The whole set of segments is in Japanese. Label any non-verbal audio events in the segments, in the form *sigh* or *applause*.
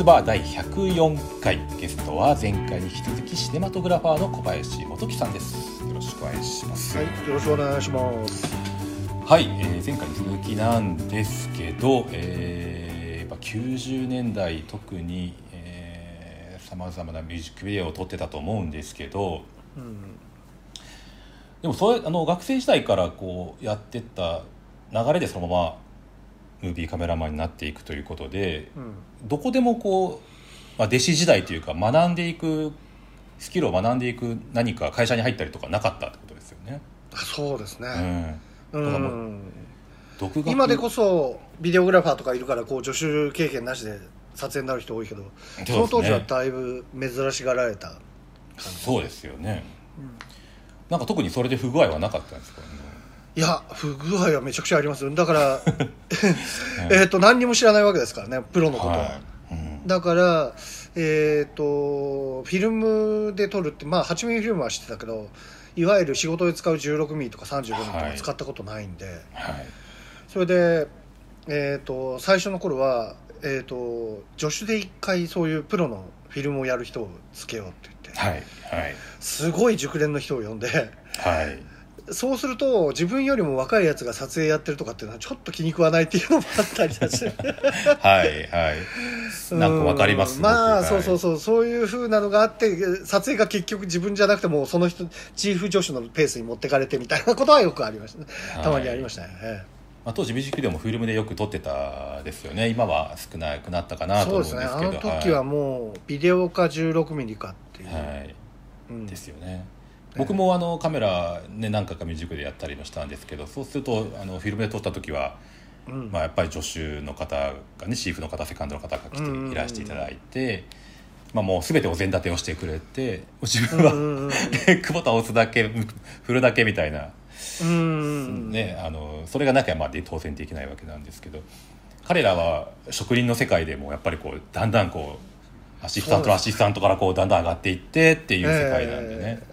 トバー第104回ゲストは前回に引き続きシネマトグラファーの小林元樹さんです。よろしくお願いします。はい、よろしくお願いします。はい、えー前回に続きなんですけど、えーやっぱ90年代特にさまざまなミュージックビデオを撮ってたと思うんですけどうん、でもそれあの学生時代からこうやってった流れでそのままムービーカメラマンになっていくということでうん、どこでもこう、まあ、弟子時代というか学んでいくスキルを学んでいく何か会社に入ったりとかなかったってことですよね。あそうですうね。ん、うだからん、独学今でこそビデオグラファーとかいるからこう助手経験なしで撮影になる人多いけど、そねその当時はだいぶ珍しがられた感じ。そうですよね。うんなんか特にそれで不具合はなかったんですか、いや不具合はめちゃくちゃありますよ。だから *laughs* えっと何にも知らないわけですからねプロのこと。は、はい。うん。だからえっ、とフィルムで撮るってまあ8ミリフィルムは知ってたけどいわゆる仕事で使う16ミリとか35ミリとかはい。使ったことないんで、はい。それで、えー、と最初の頃は、えー、と助手で一回そういうプロのフィルムをやる人をつけようって言って、はい。はい。すごい熟練の人を呼んで。はいそうすると自分よりも若いやつが撮影やってるとかっていうのはちょっと気に食わないっていうのもあったりだし。て *laughs* はいはい。なんかわかりますうんまあ僕。そうそうそうそういうふうなのがあって撮影が結局自分じゃなくてもその人チーフ助手のペースに持ってかれてみたいなことはよくありました。ねはい。たまにありましたね、ええ。まあ、当時ミュージックビデオもフィルムでよく撮ってたですよね。今は少なくなったかなとそう思うんですけど。ですね。あの時はもうビデオか16ミリかっていう、はい、はい。うん。ですよね僕もあのカメラ、ね、何回かミュージックでやったりもしたんですけどそうするとあのフィルムで撮った時は、うん。まあ、やっぱり助手の方がねシーフの方セカンドの方が来ていらしていただいて、まあ、もう全てお膳立てをしてくれて自分は、うんクボタンを押すだけ振るだけみたいな、うんね、あのそれがなきゃまあ当然できないわけなんですけど彼らは職人の世界でもやっぱりこうだんだんこうアシスタントのアシスタントからこうだんだん上がっていってっていう世界なんでね。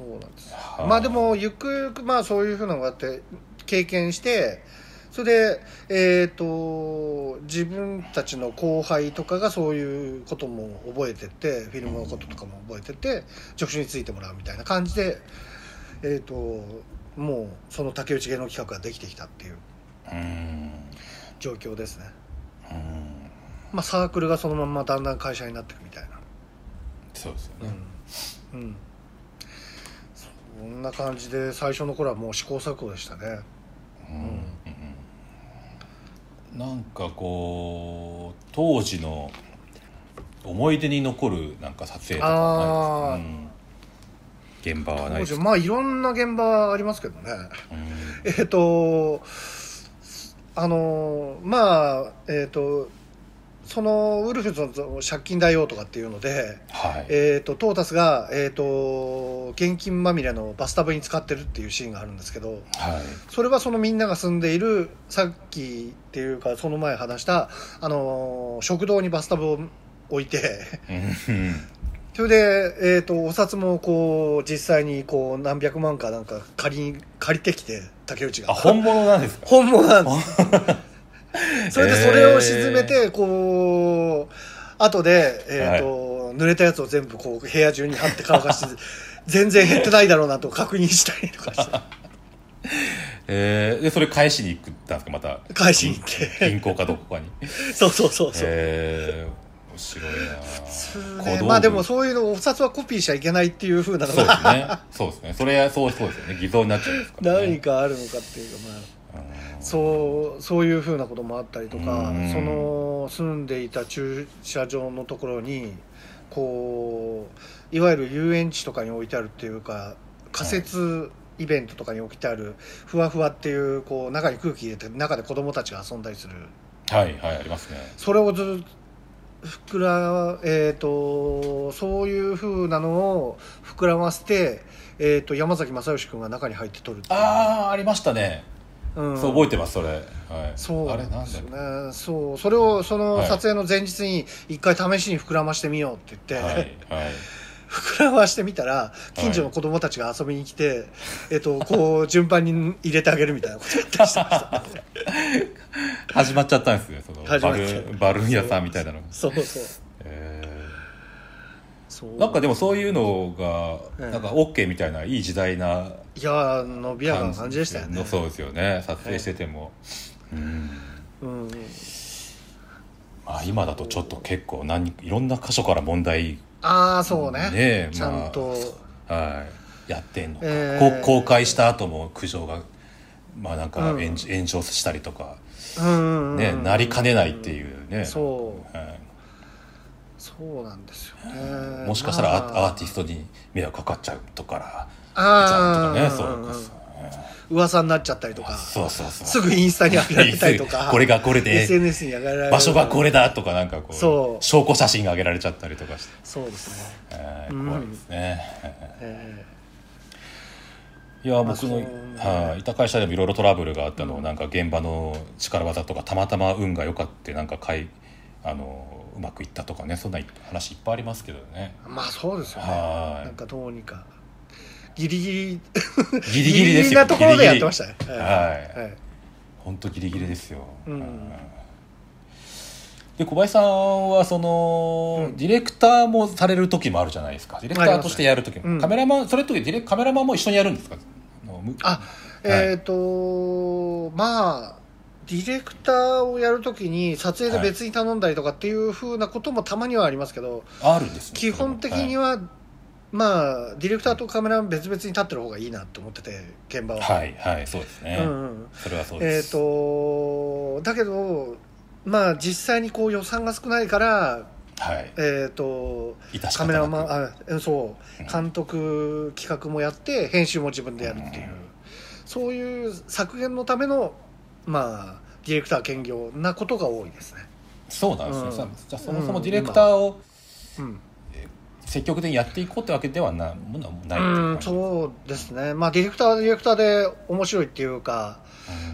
そうなんです。はあ。まあでもゆくゆくまあそういうふうなのがあって経験してそれでえっ、と自分たちの後輩とかがそういうことも覚えてってフィルムのこととかも覚えてって助手についてもらうみたいな感じでえっ、ともうその竹内芸能企画ができてきたっていううん。状況ですね。うん。まあサークルがそのまんまだんだん会社になっていくみたいな。そうですよね、うん、うん、そんな感じで最初の頃はもう試行錯誤でしたね。うん。うんなんかこう当時の思い出に残るなんか撮影とかないですか、うん、現場はないですか、まあいろんな現場ありますけどね。うん。*laughs* えっ、とあのまあえっ、とそのウルフズの借金大王とかっていうので、はい、えー、とトータスが、えー、と現金まみれのバスタブに使ってるっていうシーンがあるんですけどはい。それはそのみんなが住んでいるさっきっていうかその前話した、あの食堂にバスタブを置いてうん。それで、えー、とお札もこう実際にこう何百万かなんか借り借りてきて竹内が。あ本物なんですか？本物なんです *laughs* *laughs* それでそれを沈めてこう後で、えーと濡れたやつを全部こう部屋中に貼って乾かして *laughs* 全然減ってないだろうなと確認したりとかして。*laughs* えー、でそれ返しに行ったんですか？また。返しに行って。銀行かどこかに。そうそうそうそう、えー、面白いな。普通ね。まあでもそういうのお札はコピーしちゃいけないっていうふうなのそうですがね。そうですね。それそうそうですよね。偽造になっちゃうんですから、ね、何かあるのかっていうかまあ。うんそうそういうふうなこともあったりとかうん。その住んでいた駐車場のところにこういわゆる遊園地とかに置いてあるっていうか仮設イベントとかに置いてあるふわふわっていうこう中に空気入れて中で子供たちが遊んだりする。はいはいありますね。それをずっと膨らえー、とそういうふうなのを膨らませて、えー、と山崎正義君が中に入って撮るああありましたね、うん。そう覚えてますそれ。はい。そうあれなんなんですよだねそう。それをそのはい。撮影の前日に一回試しに膨らましてみようって言って、はい。はい。*laughs* 膨らましてみたら近所の子供たちが遊びに来て、えっとこう順番に入れてあげるみたいなことやったりしてました、*laughs* 始まっちゃったんですねそのバルバルーン屋さんみたいなの。そうそう。えそうーなんかでもそういうのがうんなんか OK みたいないい時代ないやー伸びやかな感じでしたよね。のそうですよね。撮影してても、うん。うん。まあ、今だとちょっと結構何いろんな箇所から問題ああそうね。ねえちゃんと、はい、やってんのか、公開した後も苦情がまあなんかうん。炎,、炎上したりとか、うんねなりかねないっていうね、そう。はいそうなんですよね。もしかしたらア,、まあ。アーティストに迷惑かかっちゃうとからあー。とかねそう噂になっちゃったりとか。とそうそうそう。すぐインスタに上げられたりとか。*laughs* これがこれで SNS に上げられる。場所がこれだとかなんかこうそう。証拠写真が上げられちゃったりとかして、そうですね。えーうん怖いですね、えいやまあ僕の、はい。いた会社でもいろいろトラブルがあったのを、うんなんか現場の力技とかたまたま運が良かってなんかかいあのうまくいったとかねそんな話いっぱいありますけどね。ーまあそうですよね。はい。なんかどうにか。ギリギリ。ギリギリですよ。なところでやってましたね。はい。はい。本当ギリギリですよ、うん。はい。で小林さんはその、うん。ディレクターもされる時もあるじゃないですか。ディレクターとしてやる時も、うん。カメラマンそれとディレカメラマンも一緒にやるんですか？あのむあえっ、とまあディレクターをやるときに撮影で別に頼んだりとかっていうふうなこともたまにはありますけど、あるんですね基本的にはは、まあディレクターとカメラマン別々に立ってる方がいいなと思ってて現場は、はいはいそうですね、うんうん。それはそうえっ、です、とだけどまあ実際にこう予算が少ないからはい。えっ、とカメラマンあえそう。うん。監督企画もやって編集も自分でやるっていう、うん。そういう削減のためのまあディレクター兼業なことが多いですね。そうなんですね、うん。さじゃあそもそもうん。ディレクターをうん、積極的にやっていこうってわけではなものはないううんそうですね。まあディレクターはディレクターで面白いっていうか、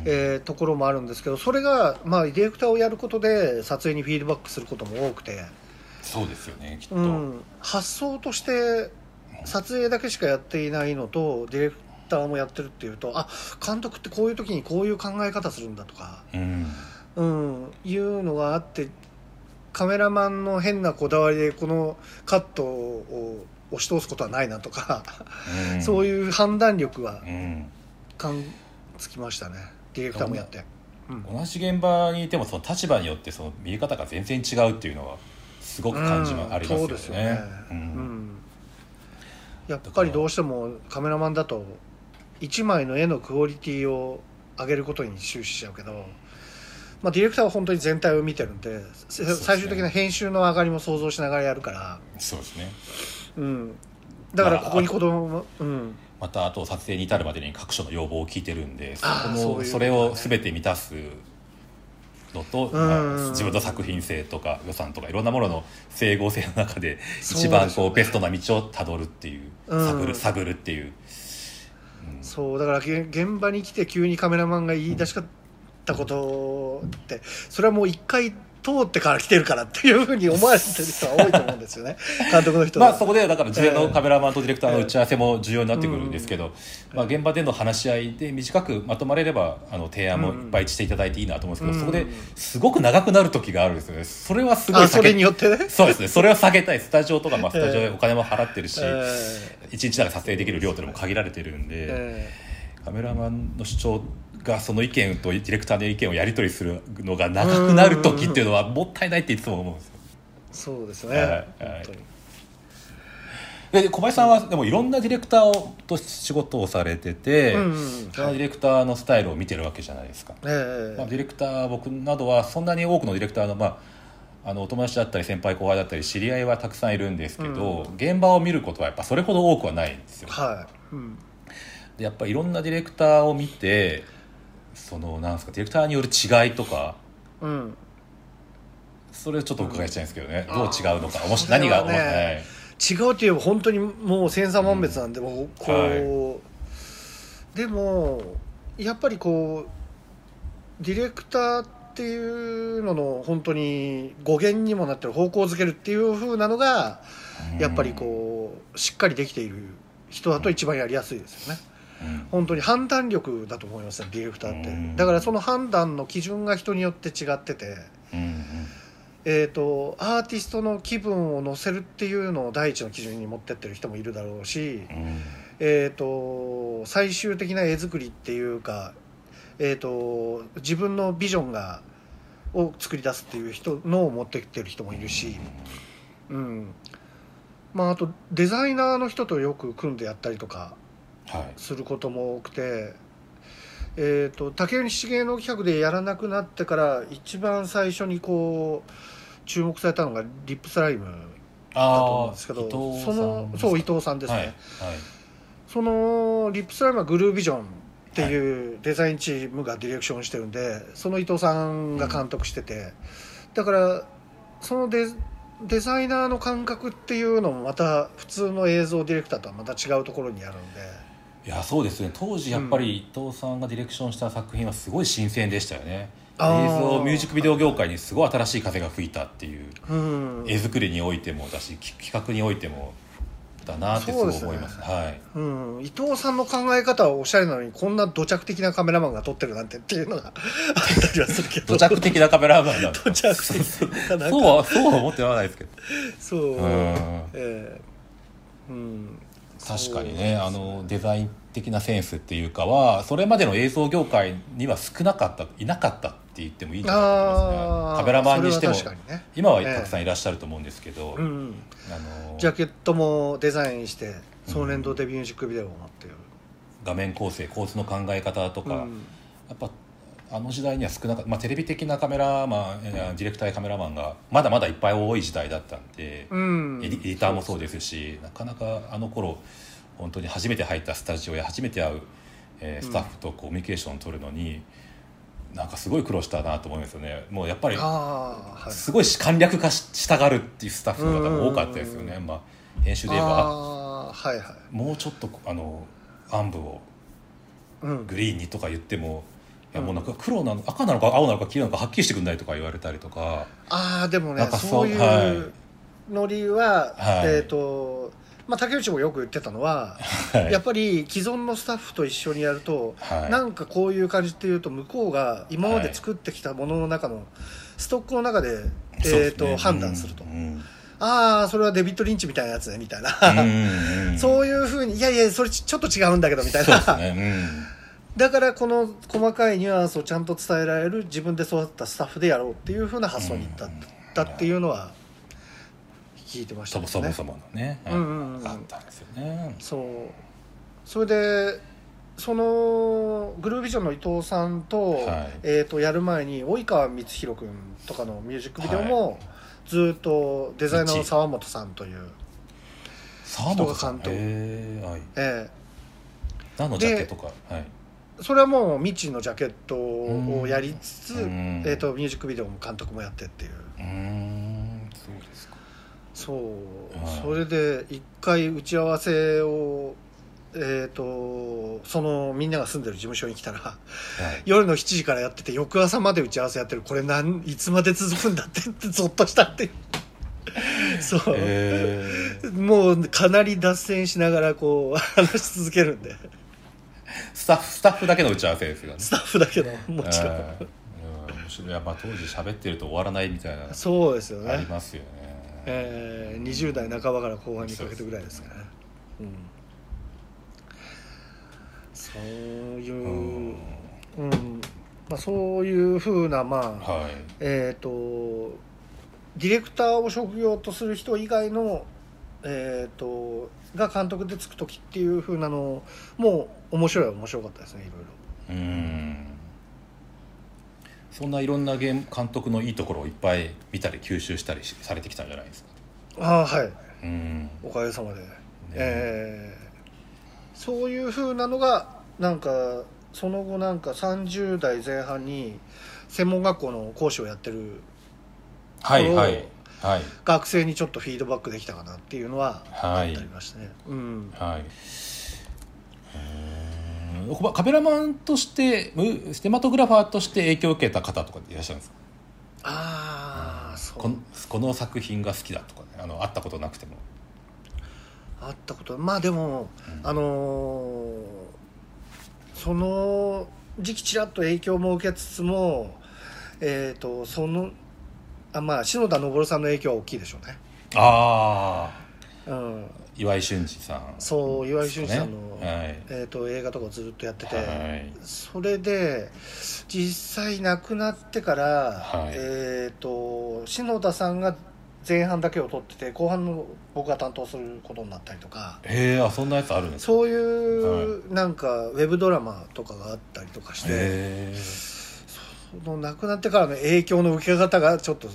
うん。えーところもあるんですけどそれがまあディレクターをやることで撮影にフィードバックすることも多くて、そうですよねきっと、うん、発想として撮影だけしかやっていないのとディレクターもやってるっていうとあ監督ってこういう時にこういう考え方するんだとか、うん。うん、いうのがあってカメラマンの変なこだわりでこのカットを押し通すことはないなとか、うん。そういう判断力はうん。感つきましたね。ディレクターもやって、うん。同じ現場にいてもその立場によってその見え方が全然違うっていうのはすごく感じうん。はありますよね。そうですよね、ううんん。やっぱりどうしてもカメラマンだと1枚の絵のクオリティを上げることに終始しちゃうけど、まあ、ディレクターは本当に全体を見てるんでせね。最終的な編集の上がりも想像しながらやるから、そうですね。うん、だからここに子供も、うん、またあと撮影に至るまでに各所の要望を聞いてるんでそこのそれを全て満たすのと、うん。まあ自分の作品性とか予算とかいろんなものの整合性の中で一番こうベストな道をたどるっていううん。探る探るっていう、うんそうだから現場に来て急にカメラマンが言い出しかったことってそれはもう一回通ってから来てるからっていうふうに思われてる人は多いと思うんですよね。*laughs* 監督の人は。まあそこでだから事前のカメラマンとディレクターの打ち合わせも重要になってくるんですけど、まあ、現場での話し合いで短くまとまれればあの提案もいっぱいしていただいていいなと思うんですけど、うん。そこですごく長くなる時があるんですよね。それはすごいあそれに避よってね？けそうですね。それは下げたい。スタジオとかまあスタジオでお金も払ってるし、え一日だけ撮影できる量というのも限られてるんーで、え。カメラマンの主張がその意見とディレクターの意見をやり取りするのが長くなる時っていうのはもったいないっていつも思うんですよ。ーそうですね、はいはい。で小林さんはでもいろんなディレクターをと仕事をされてて、うんうんそのディレクターのスタイルを見てるわけじゃないですか、えーまあ、ディレクター僕などはそんなに多くのディレクターの,、まあ、あのお友達だったり先輩後輩だったり知り合いはたくさんいるんですけど、現場を見ることはやっぱそれほど多くはないんですよ。はい、うん。でやっぱいろんなディレクターを見てそのなんですかディレクターによる違いとか。うん、それをちょっとお伺いしたいんですけどね、どううん違うのか。もし何が、はい。違うっていうば本当にもう千差万別なんで、もうこう、はでもやっぱりこうディレクターっていうのの本当に語源にもなってる方向づけるっていう風なのがやっぱりこうしっかりできている人だと一番やりやすいですよね。うん本当に判断力だと思いますねディレクターって。うん。だからその判断の基準が人によって違ってて。うんえー、とアーティストの気分を乗せるっていうのを第一の基準に持ってってる人もいるだろうし、うん。えー、と最終的な絵作りっていうか、えー、と自分のビジョンがを作り出すっていう人のを持ってきてる人もいるし、うん。まあ、あとデザイナーの人とよく組んでやったりとかはいすることも多くて、えー、と竹内茂の企画でやらなくなってから一番最初にこう注目されたのがリップスライムだと思うんあですけどそのそう伊藤さんですね、はいはい。そのリップスライムはグルービジョンっていうデザインチームがディレクションしてるんでその伊藤さんが監督してて、だからそのデデザイナーの感覚っていうのもまた普通の映像ディレクターとはまた違うところにあるんでいやそうですね。当時やっぱり伊藤さんがディレクションした作品はすごい新鮮でしたよね。映像ミュージックビデオ業界にすごい新しい風が吹いたっていううん。絵作りにおいてもだしき企画においてもだなってすごい思いますはい。うん、伊藤さんの考え方はおしゃれなのにこんな土着的なカメラマンが撮ってるなんてっていうのが *laughs* あったりはするけど。土着的なカメラマンなんですか土着的ななんか。そうはそうは思ってはないですけど。そう。うん。ええ。うん確かにね。あのデザイン的なセンスっていうかはそれまでの映像業界には少なかったいなかったって言ってもいいと思いますね。カメラマンにしてもね。今はええ。たくさんいらっしゃると思うんですけど、うんあのジャケットもデザインして総年度でミュージックビデオを持ってる、画面構成構図の考え方とか、うん。やっぱあの時代には少なかった、まあ、テレビ的なカメラマンえーディレクターやカメラマンがまだまだいっぱい多い時代だったんで、うん。エディターもそうですしなかなかあの頃本当に初めて入ったスタジオや初めて会う、えースタッフとコミュニケーションを取るのに、なんかすごい苦労したなと思いますよね。もうやっぱりすごい簡略化ししたがるっていうスタッフの方も多かったですよね、うん。まあ、編集で言えばはいはい。もうちょっとあの暗部をうん。グリーンにとか言ってもいやもうなんか黒なの赤なのか青なのか黄なのかはっきりしてくんないとか言われたりとか。ああでもねなんかそうそういはうノリは、はいえっ、とまあ竹内もよく言ってたのは、はい。やっぱり既存のスタッフと一緒にやると、はい。なんかこういう感じっていうと向こうが今まで作ってきたものの中のストックの中で、そうえーとね判断すると、うん。うんああそれはデビッド・リンチみたいなやつねみたいな、うんうん *laughs* そういうふうにいやいやそれちちょっと違うんだけどみたいな、そうですね、だからこの細かいニュアンスをちゃんと伝えられる自分で育ったスタッフでやろうっていうふうな発想にいった,、うん。だっていうのは聞いてまうん、したね。そもそものね、うんうんうん。あったんですよね。そう。それでそのグルービジョンの伊藤さんと,、はい。えー、とやる前に及川光弘君とかのミュージックビデオも、ずっとデザイナーの沢本さんという、沢本さん。人が監督。へーはい、え何のジャケとか？はい。ーそれはもう未知のジャケットをやりつつ、うん。えー、とミュージックビデオも監督もやってっていう。うそうですか。そう、はい。それで一回打ち合わせをえー、とそのみんなが住んでる事務所に来たらはい。夜の7時からやってて翌朝まで打ち合わせやってるこれなんいつまで続くんだってってゾッとしたって *laughs* そう、えもうかなり脱線しながらこう話し続けるんでスタッフスタッフだけの打ち合わせですよね。スタッフだけどもちろん、やっぱ当時喋ってると終わらないみたいなそうですよありね、ますよね、えー、20代半ばから後半にかけてぐらいですから。ねうん。そういうう、ん。うん。まあ、そういうふうなまあ、はい。えっ、とディレクターを職業とする人以外のえっ、とが監督でつく時っていうふうなのも面白いは面白かったですねいろいろ。うん。そんないろんなゲーム監督のいいところをいっぱい見たり吸収したりしされてきたんじゃないですか？ああはい。うん。おかげさまで、えーそういうふうなのがなんかその後なんか30代前半に専門学校の講師をやってるはいはいはい。学生にちょっとフィードバックできたかなっていうのははい。あったりましたね、うんはい。うんこカメラマンとしてムステマトグラファーとして影響を受けた方とかいらっしゃるんですか？ああそう。このこの作品が好きだとかね。あの会ったことなくても。あったことまあでも、うん。あのーその時期ちらっと影響も受けつつもえっ、とそのあまあ篠田昇さんの影響は大きいでしょうね。ああうん。岩井俊二さん。そう岩井俊二さんの、ね。はい。えー、と映画とかをずっとやってて、はい。それで実際亡くなってから、はい。えっ、と篠田さんが前半だけを撮ってて後半の僕が担当することになったりとか。へえあそんなやつあるんですか？そういう、なんかウェブドラマとかがあったりとかしてへえその亡くなってからの影響の受け方がちょっと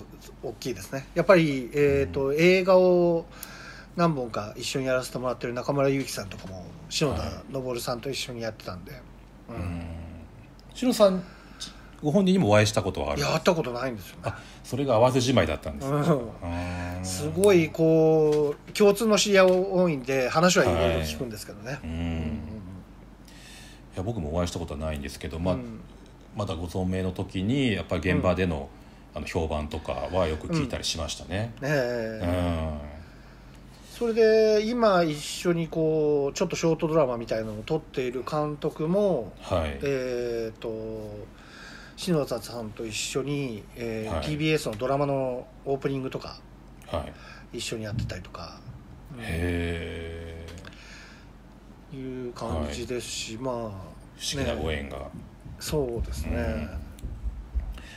大きいですね。やっぱり、えーと映画を何本か一緒にやらせてもらってる中村祐樹さんとかも篠田昇さんと一緒にやってたんで、ううん。んしのさんご本人にもお会いしたことはあるやったことないんですよね。あそれが淡路島だったんですね。うん。うんすごいこう共通の知り合い多いんで話はいろいろ聞くんですけどね、うんうん。いや僕もお会いしたことはないんですけど、まあうんまだご存命の時にやっぱり現場での,、あの評判とかはよく聞いたりしましたね。ねうん。えそれで今一緒にこうちょっとショートドラマみたいなのを撮っている監督もはい、えっ、と篠田さんと一緒に、えーはい。TBS のドラマのオープニングとかはい、一緒にやってたりとか、うん。へえいう感じですし、まあ不思議なご縁が、そうですね、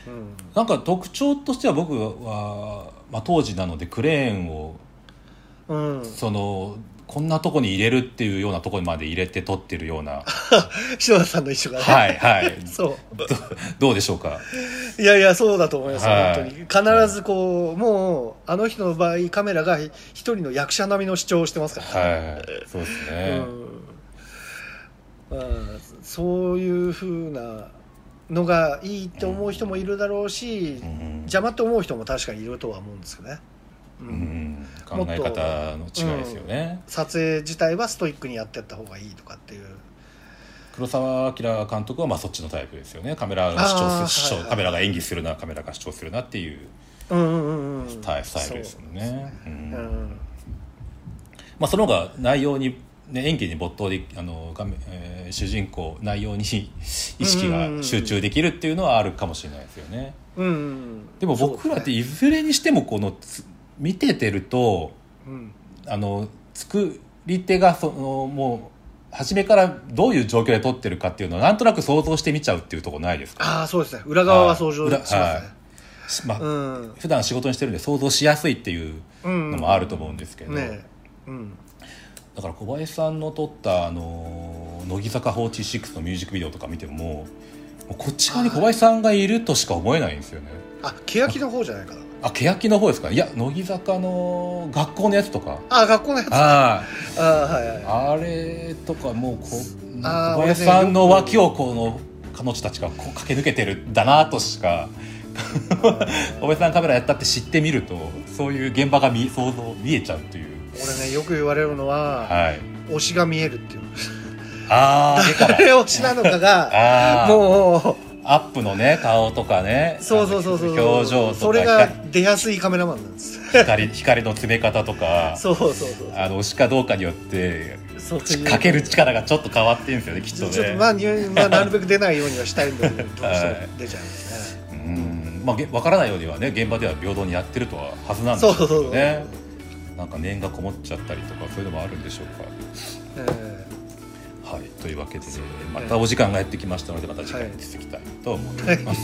うん。なんか特徴としては僕は、まあ、当時なのでクレーンをうん、そのこんなとこに入れるっていうようなところまで入れて撮ってるような。*laughs* 篠田さんの一緒がね、はいはい。*laughs* そう。どどうでしょうか？いやいやそうだと思います、はい。本当に。必ずこうもうあの人の場合カメラが一人の役者並みの主張をしてますからね、はい。そうですね、うん。まあ、そういうふうなのがいいって思う人もいるだろうし、うん。邪魔って思う人も確かにいるとは思うんですけどね、ううん。ん、考え方の違いですよね、撮影自体はストイックにやってった方がいいとかっていう。黒澤明監督はまあそっちのタイプですよね。カメラが主張するはいはいカメラが演技するなカメラが主張するなっていううんうんうんうん。スタイルですもんね。うん。まあ、その方が内容に、ね、演技に没頭であの画面、えー主人公内容に意識が集中できるっていうのはあるかもしれないですよね。うんうんでも僕らっていずれにしてもこのつ見ててるとうん。あの作り手がそのもう初めからどういう状況で撮ってるかっていうのをなんとなく想像して見ちゃうっていうところないですか？ああそうですね。裏側は想像し裏ますね、しまあうん。普段仕事にしてるんで想像しやすいっていうのもあると思うんですけど、ねうんだから小林さんの撮ったあの乃木坂46のミュージックビデオとか見てももうこっち側に小林さんがいるとしか思えないんですよね。あ欅の方じゃないかな。あ欅の方ですか？いや乃木坂の学校のやつとか。あ学校のやつあああはいはい。ああれとかもうこ小林さんの脇をこの彼女たちがこう駆け抜けてるんだなとしか。*laughs* 小林さんカメラやったって知ってみるとそういう現場が見想像見えちゃうという俺ねよく言われるのははい。推しが見えるっていう。ああ誰推しなのかがもうアップのね顔とかね。そうそうそうそう表情とかそれが出やすいカメラマンなんです。光光の詰め方とか。そうそうそうそう。あの推しかどうかによってそういう。かける力がちょっと変わってるんですよねきっとね。ちょっとまあ、にまあ、なるべく出ないようにはしたいんだけどどうしてもはい。出ちゃいますね、うん。まあげわからないようにはね現場では平等にやってるとははずなんですけそうそうそう。どねなんか念がこもっちゃったりとかそういうのもあるんでしょうか？えはい。というわけで、またお時間がやってきましたのでまた次回に続きたいと思います、